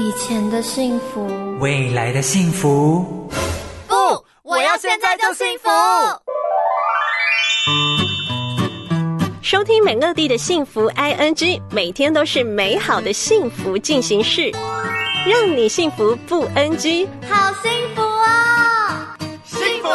以前的幸福，未来的幸福。不，我要现在就幸福。收听美乐蒂的幸福 I N G，每天都是美好的幸福进行式，让你幸福不 N G。好幸福哦！幸福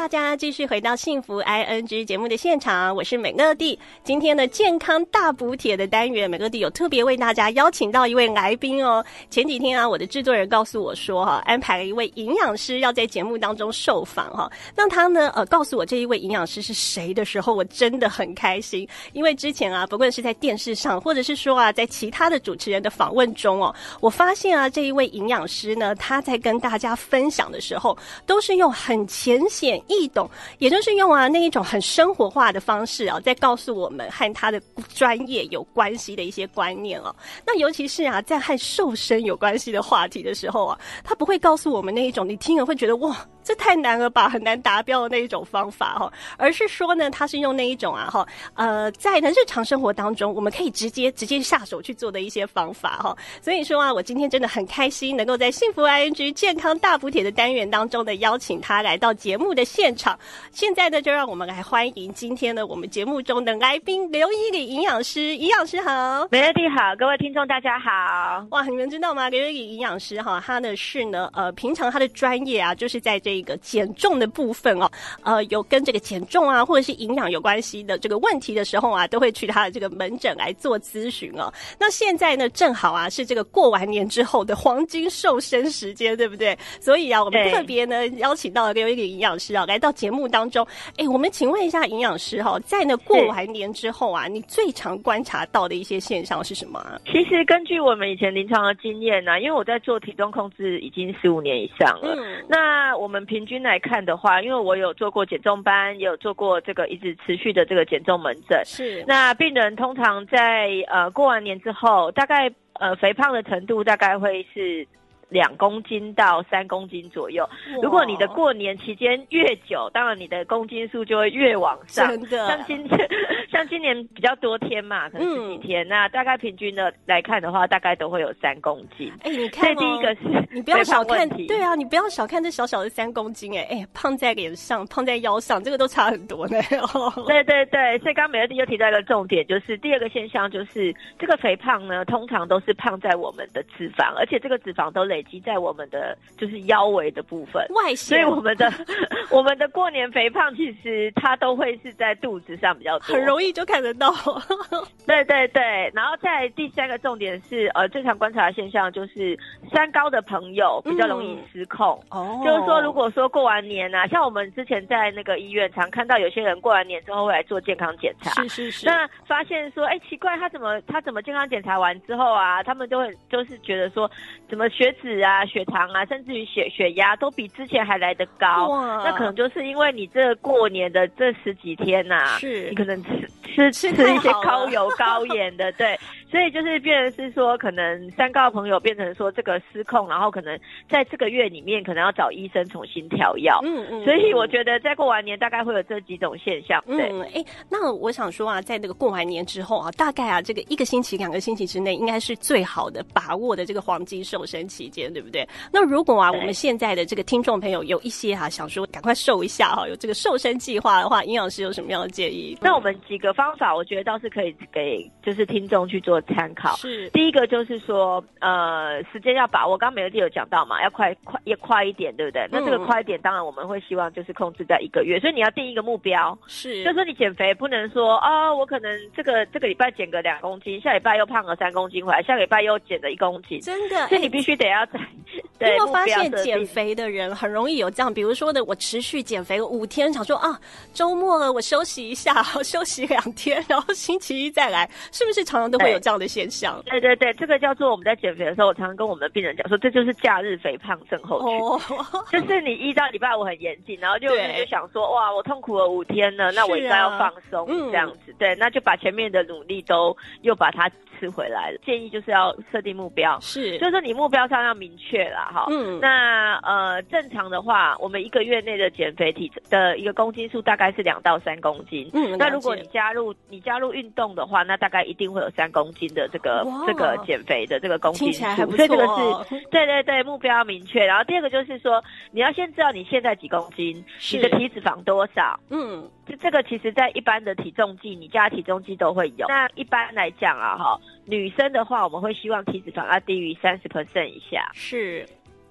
大家继续回到幸福 I N G 节目的现场，我是美乐蒂。今天的健康大补帖的单元，美乐蒂有特别为大家邀请到一位来宾哦。前几天啊，我的制作人告诉我说，哈，安排了一位营养师要在节目当中受访哈。那他呢，呃，告诉我这一位营养师是谁的时候，我真的很开心，因为之前啊，不论是在电视上，或者是说啊，在其他的主持人的访问中哦，我发现啊，这一位营养师呢，他在跟大家分享的时候，都是用很浅显易懂，也就是用啊那一种很生活化的方式啊，在告诉我们和他的专业有关系的一些观念哦。那尤其是啊，在和瘦身有关系的话题的时候啊，他不会告诉我们那一种你听了会觉得哇。这太难了吧，很难达标的那一种方法哈，而是说呢，他是用那一种啊哈，呃，在呢日常生活当中，我们可以直接直接下手去做的一些方法哈。所以说啊，我今天真的很开心，能够在幸福 ING 健康大补帖的单元当中的邀请他来到节目的场。现在呢，就让我们来欢迎今天呢我们节目中的来宾刘依礼营养师，营养师好，美乐蒂好，各位听众大家好。哇，你们知道吗？刘依礼营养师哈，他呢是呢呃，平常他的专业啊，就是在这。个减重的部分哦，呃，有跟这个减重啊，或者是营养有关系的这个问题的时候啊，都会去他的这个门诊来做咨询哦。那现在呢，正好啊，是这个过完年之后的黄金瘦身时间，对不对？所以啊，我们特别呢邀请到了一礼营养师啊，来到节目当中。哎，我们请问一下营养师哈，在呢过完年之后啊，你最常观察到的一些现象是什么？其实根据我们以前临床的经验呢，因为我在做体重控制已经十五年以上了，嗯，那我们。平均来看的话，因为我有做过减重班，也有做过这个一直持续的这个减重门诊。是，那病人通常在呃过完年之后，大概呃肥胖的程度大概会是。两公斤到三公斤左右。如果你的过年期间越久，当然你的公斤数就会越往上。真的，像今天像今年比较多天嘛，可能十几天，那大概平均的来看的话，大概都会有三公斤。哎，你看，第一个是你不要小看，对啊，你不要小看这小小的三公斤，哎哎，胖在脸上，胖在腰上，这个都差很多呢。对对对，所以刚刚美乐蒂又提到一个重点，就是第二个现象就是这个肥胖呢，通常都是胖在我们的脂肪，而且这个脂肪都累。累积在我们的就是腰围的部分，外所以我们的 我们的过年肥胖其实它都会是在肚子上比较多，很容易就看得到。对对对，然后在第三个重点是呃，正常观察的现象就是三高的朋友比较容易失控。哦，就是说如果说过完年啊，像我们之前在那个医院常看到有些人过完年之后会来做健康检查，是是是，那发现说哎奇怪，他怎么他怎么健康检查完之后啊，他们都会就是觉得说怎么血脂。脂啊，血糖啊，甚至于血血压都比之前还来得高，那可能就是因为你这过年的这十几天呐，是。你可能吃吃吃一些高油 高盐的，对。所以就是变成是说，可能三高朋友变成说这个失控，然后可能在这个月里面可能要找医生重新调药。嗯嗯。所以我觉得在过完年大概会有这几种现象。嗯，哎，那我想说啊，在那个过完年之后啊，大概啊这个一个星期、两个星期之内，应该是最好的把握的这个黄金瘦身期间，对不对？那如果啊我们现在的这个听众朋友有一些哈想说赶快瘦一下哈，有这个瘦身计划的话，营养师有什么样的建议？那我们几个方法，我觉得倒是可以给就是听众去做。参考是第一个，就是说，呃，时间要把握。刚刚美乐蒂有讲到嘛，要快快也快一点，对不对？那这个快一点，当然我们会希望就是控制在一个月。所以你要定一个目标，是，就说你减肥不能说啊，我可能这个这个礼拜减个两公斤，下礼拜又胖了三公斤回来，下礼拜又减了一公斤，真的。所以你必须得要在。有没有发现减肥的人很容易有这样？比如说的，我持续减肥五天，想说啊，周末了我休息一下，休息两天，然后星期一再来，是不是常常都会有这样的现象？对对对，这个叫做我们在减肥的时候，我常常跟我们的病人讲说，这就是假日肥胖症候群，就是你一到礼拜五很严谨，然后就就想说，哇，我痛苦了五天了，那我应该要放松这样子，对，那就把前面的努力都又把它吃回来了。建议就是要设定目标，是，就是说你目标上要明确啦。哈。嗯，那呃，正常的话，我们一个月内的减肥体的一个公斤数大概是两到三公斤。嗯，那如果你加入你加入运动的话，那大概一定会有三公斤的这个这个减肥的这个公斤数。所以这个是对对对，目标要明确。然后第二个就是说，你要先知道你现在几公斤，你的体脂肪多少。嗯，这这个其实在一般的体重计，你加体重计都会有。那一般来讲啊，哈。女生的话，我们会希望体脂肪要低于三十 percent 以下。是，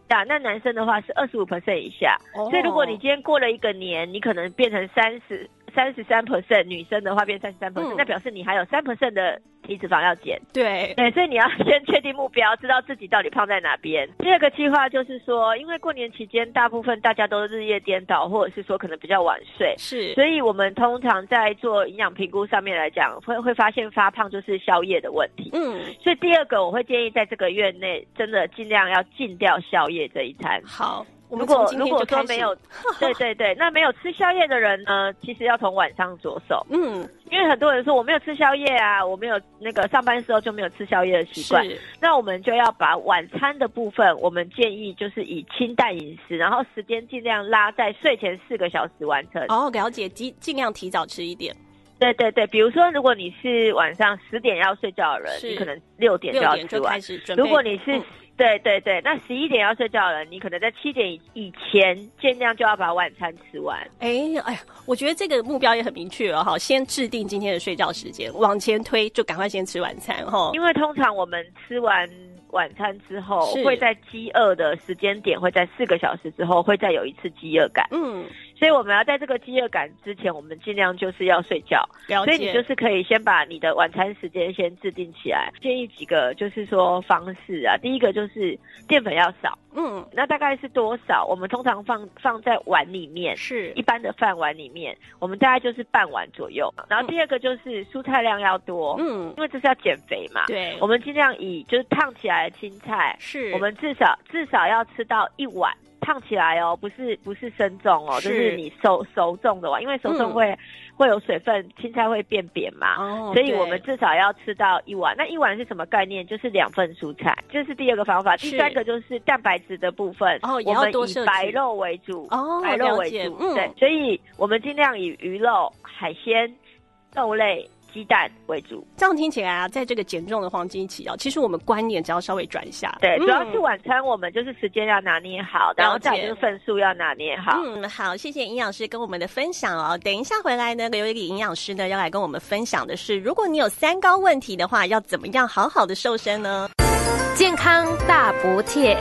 啊，那男生的话是二十五 percent 以下。所以如果你今天过了一个年，你可能变成三十。三十三 percent 女生的话变三十三 percent，那表示你还有三 percent 的体脂肪要减。对对，所以你要先确定目标，知道自己到底胖在哪边。第二个计划就是说，因为过年期间大部分大家都日夜颠倒，或者是说可能比较晚睡，是，所以我们通常在做营养评估上面来讲，会会发现发胖就是宵夜的问题。嗯，所以第二个我会建议在这个月内真的尽量要禁掉宵夜这一餐。好。如果如果说没有，对对对，那没有吃宵夜的人呢，其实要从晚上着手。嗯，因为很多人说我没有吃宵夜啊，我没有那个上班时候就没有吃宵夜的习惯。那我们就要把晚餐的部分，我们建议就是以清淡饮食，然后时间尽量拉在睡前四个小时完成。哦，了解，尽尽量提早吃一点。对对对，比如说如果你是晚上十点要睡觉的人，你可能六点就要吃完。如果你是对对对，那十一点要睡觉了，你可能在七点以前尽量就要把晚餐吃完。哎哎呀，我觉得这个目标也很明确哦，哈，先制定今天的睡觉时间，往前推就赶快先吃晚餐哈。因为通常我们吃完晚餐之后，会在饥饿的时间点，会在四个小时之后，会再有一次饥饿感。嗯。所以我们要在这个饥饿感之前，我们尽量就是要睡觉。所以你就是可以先把你的晚餐时间先制定起来。建议几个就是说方式啊，第一个就是淀粉要少。嗯，那大概是多少？我们通常放放在碗里面，是一般的饭碗里面，我们大概就是半碗左右。然后第二个就是蔬菜量要多。嗯，因为这是要减肥嘛。对，我们尽量以就是烫起来的青菜，是我们至少至少要吃到一碗。烫起来哦，不是不是生重哦，就是你熟熟种的话，因为熟种会会有水分，青菜会变扁嘛，所以我们至少要吃到一碗。那一碗是什么概念？就是两份蔬菜，这是第二个方法。第三个就是蛋白质的部分，我们以白肉为主，白肉为主，对，所以我们尽量以鱼肉、海鲜、豆类。鸡蛋为主，这样听起来啊，在这个减重的黄金期啊，其实我们观念只要稍微转一下，对，主要是晚餐我们就是时间要拿捏好，然后再就是份数要拿捏好。嗯，好，谢谢营养师跟我们的分享哦。等一下回来呢，有一个营养师呢要来跟我们分享的是，如果你有三高问题的话，要怎么样好好的瘦身呢？健康大补帖。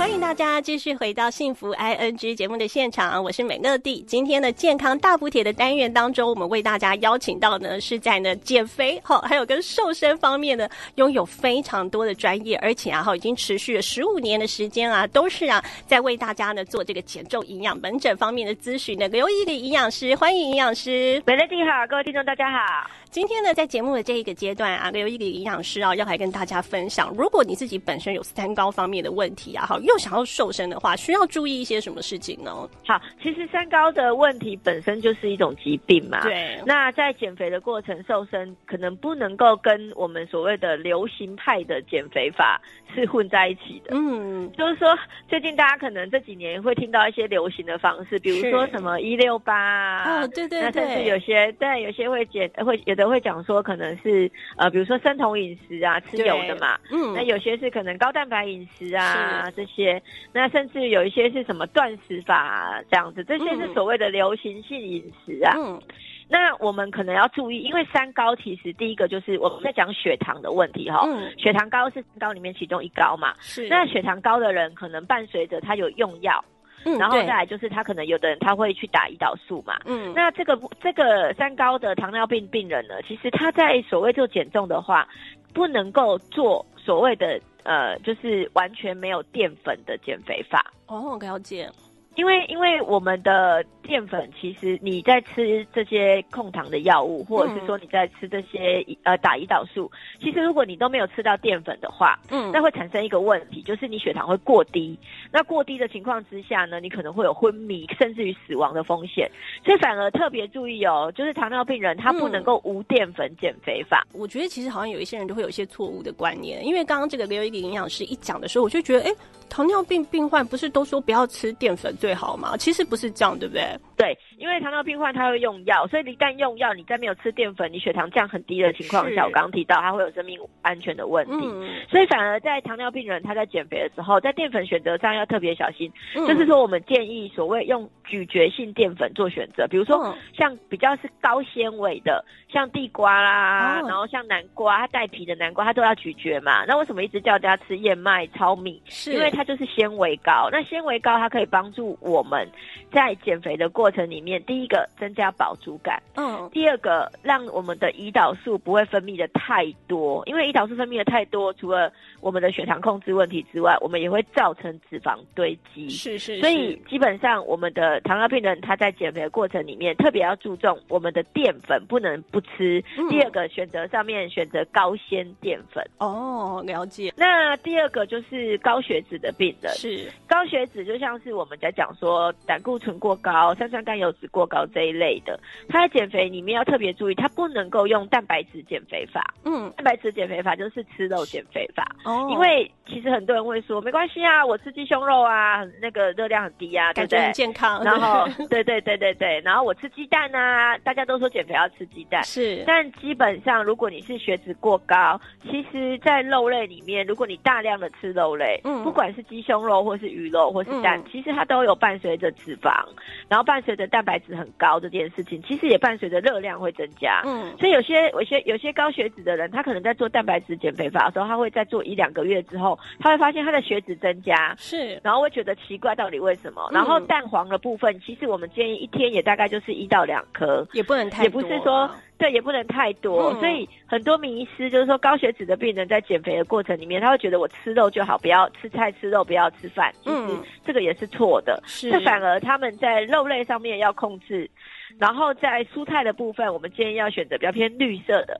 欢迎大家继续回到幸福 I N G 节目的现场，我是美乐蒂。今天的健康大补帖的单元当中，我们为大家邀请到呢是在呢减肥哈，还有跟瘦身方面呢拥有非常多的专业，而且啊哈已经持续了十五年的时间啊，都是啊在为大家呢做这个减重营养门诊方面的咨询的刘毅的营养师，欢迎营养师。美乐蒂好，各位听众大家好。今天呢，在节目的这一个阶段啊，有一个营养师啊，要来跟大家分享，如果你自己本身有三高方面的问题啊，好，又想要瘦身的话，需要注意一些什么事情呢？好，其实三高的问题本身就是一种疾病嘛。对。那在减肥的过程，瘦身可能不能够跟我们所谓的流行派的减肥法是混在一起的。嗯。就是说，最近大家可能这几年会听到一些流行的方式，比如说什么一六八啊。哦，对对对。那甚至有些，对，有些会减，会有。会讲说可能是呃，比如说生酮饮食啊，吃油的嘛，嗯，那有些是可能高蛋白饮食啊这些，那甚至有一些是什么断食法啊这样子，这些是所谓的流行性饮食啊。嗯，那我们可能要注意，因为三高其实第一个就是我们在讲血糖的问题哈，嗯，血糖高是三高里面其中一高嘛，是，那血糖高的人可能伴随着他有用药。嗯，然后再来就是他可能有的人他会去打胰岛素嘛，嗯，那这个这个三高的糖尿病病人呢，其实他在所谓做减重的话，不能够做所谓的呃，就是完全没有淀粉的减肥法。哦，了解。因为因为我们的淀粉，其实你在吃这些控糖的药物，或者是说你在吃这些呃打胰岛素，其实如果你都没有吃到淀粉的话，嗯，那会产生一个问题，就是你血糖会过低。那过低的情况之下呢，你可能会有昏迷，甚至于死亡的风险。所以反而特别注意哦，就是糖尿病人他不能够无淀粉减肥法。我觉得其实好像有一些人都会有一些错误的观念，因为刚刚这个刘一个营养师一讲的时候，我就觉得哎。糖尿病病患不是都说不要吃淀粉最好吗？其实不是这样，对不对？对，因为糖尿病患他会用药，所以一旦用药，你在没有吃淀粉，你血糖降很低的情况下，我刚刚提到他会有生命安全的问题。所以反而在糖尿病人他在减肥的时候，在淀粉选择上要特别小心。就是说，我们建议所谓用咀嚼性淀粉做选择，比如说像比较是高纤维的，像地瓜啦，然后像南瓜，它带皮的南瓜，它都要咀嚼嘛。那为什么一直叫大家吃燕麦、糙米？是因为。它就是纤维高，那纤维高它可以帮助我们在减肥的过程里面，第一个增加饱足感，嗯，第二个让我们的胰岛素不会分泌的太多，因为胰岛素分泌的太多，除了我们的血糖控制问题之外，我们也会造成脂肪堆积，是是，所以基本上我们的糖尿病人他在减肥的过程里面，特别要注重我们的淀粉不能不吃，第二个选择上面选择高纤淀粉，哦，了解。那第二个就是高血脂的。病人。是。高血脂，就像是我们在讲说胆固醇过高、三酸甘油脂过高这一类的。他在减肥里面要特别注意，他不能够用蛋白质减肥法。嗯，蛋白质减肥法就是吃肉减肥法。哦，因为其实很多人会说没关系啊，我吃鸡胸肉啊，那个热量很低啊，感觉很健康。然后，对对对对对，然后我吃鸡蛋啊，大家都说减肥要吃鸡蛋。是，但基本上如果你是血脂过高，其实，在肉类里面，如果你大量的吃肉类，嗯，不管是鸡胸肉或是鱼肉或是蛋，其实它都有伴随着脂肪，然后伴随着蛋白质很高这件事情，其实也伴随着热量会增加。嗯，所以有些有些有些高血脂的人，他可能在做蛋白质减肥法的时候，他会在做一两个月之后，他会发现他的血脂增加，是，然后会觉得奇怪，到底为什么？然后蛋黄的部分，其实我们建议一天也大概就是一到两颗，也不能太，也不是说。对，也不能太多，所以很多迷思就是说，高血脂的病人在减肥的过程里面，他会觉得我吃肉就好，不要吃菜、吃肉，不要吃饭。其实这个也是错的，这反而他们在肉类上面要控制，然后在蔬菜的部分，我们建议要选择比较偏绿色的。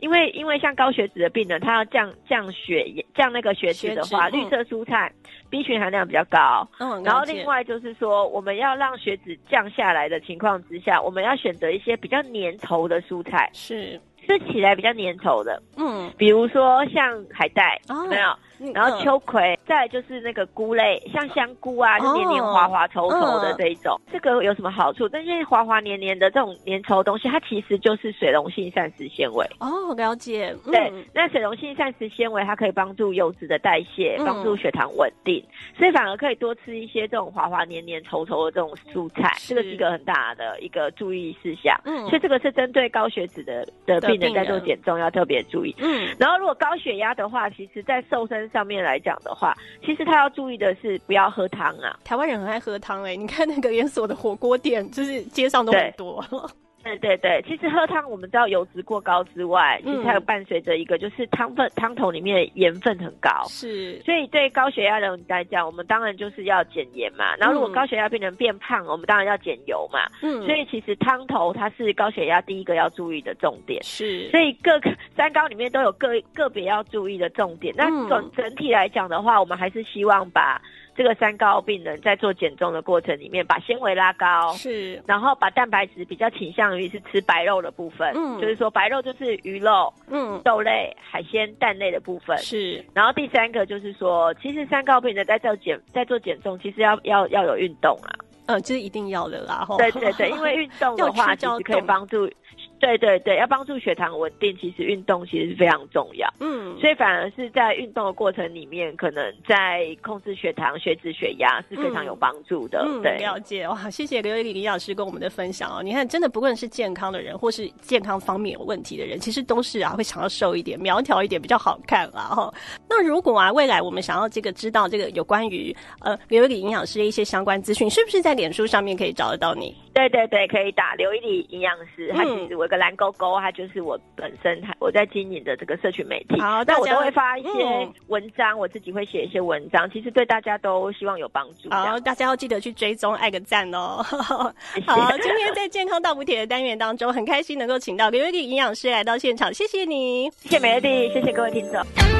因为因为像高血脂的病人，他要降降血降那个血脂的话，绿色蔬菜 B 群含量比较高。嗯，然后另外就是说，我们要让血脂降下来的情况之下，我们要选择一些比较粘稠的蔬菜，是吃起来比较粘稠的。嗯，比如说像海带，没有。然后秋葵，再就是那个菇类，像香菇啊，就黏黏滑滑稠稠的这一种，这个有什么好处？但是滑滑黏黏的这种粘稠东西，它其实就是水溶性膳食纤维。哦，了解。对，那水溶性膳食纤维它可以帮助油脂的代谢，帮助血糖稳定，所以反而可以多吃一些这种滑滑黏黏稠稠的这种蔬菜，这个是一个很大的一个注意事项。嗯，所以这个是针对高血脂的的病人在做减重要特别注意。嗯，然后如果高血压的话，其实在瘦身。上面来讲的话，其实他要注意的是不要喝汤啊。台湾人很爱喝汤哎，你看那个连锁的火锅店，就是街上都很多。对对对，其实喝汤我们知道油脂过高之外，其实还有伴随着一个就是汤分汤头里面盐分很高，是，所以对高血压的人来讲，我们当然就是要减盐嘛。然后如果高血压病人变胖，我们当然要减油嘛。嗯，所以其实汤头它是高血压第一个要注意的重点，是。所以各个三高里面都有个个别要注意的重点。那整整体来讲的话，我们还是希望把。这个三高病人在做减重的过程里面，把纤维拉高，是，然后把蛋白质比较倾向于是吃白肉的部分，嗯，就是说白肉就是鱼肉，嗯，豆类、海鲜、蛋类的部分，是，然后第三个就是说，其实三高病人在做减在做减重，其实要要要有运动啊，嗯，这是一定要的啦，对对对，因为运动的话，其实可以帮助。对对对，要帮助血糖稳定，其实运动其实是非常重要。嗯，所以反而是在运动的过程里面，可能在控制血糖、血脂、血压是非常有帮助的。嗯，对，了解哇，谢谢刘丽李老师跟我们的分享哦。你看，真的不论是健康的人，或是健康方面有问题的人，其实都是啊，会想要瘦一点、苗条一点比较好看啊。哈，那如果啊，未来我们想要这个知道这个有关于呃刘丽营养师的一些相关资讯，是不是在脸书上面可以找得到你？对对对，可以打刘一里营养师，他其实我有个蓝勾勾，他就是我本身他我在经营的这个社群媒体，好，那我都会发一些文章，我自己会写一些文章，其实对大家都希望有帮助。好，大家要记得去追踪，爱个赞哦。好，今天在健康大补帖的单元当中，很开心能够请到刘一里营养师来到现场，谢谢你，谢谢美乐蒂，谢谢各位听众。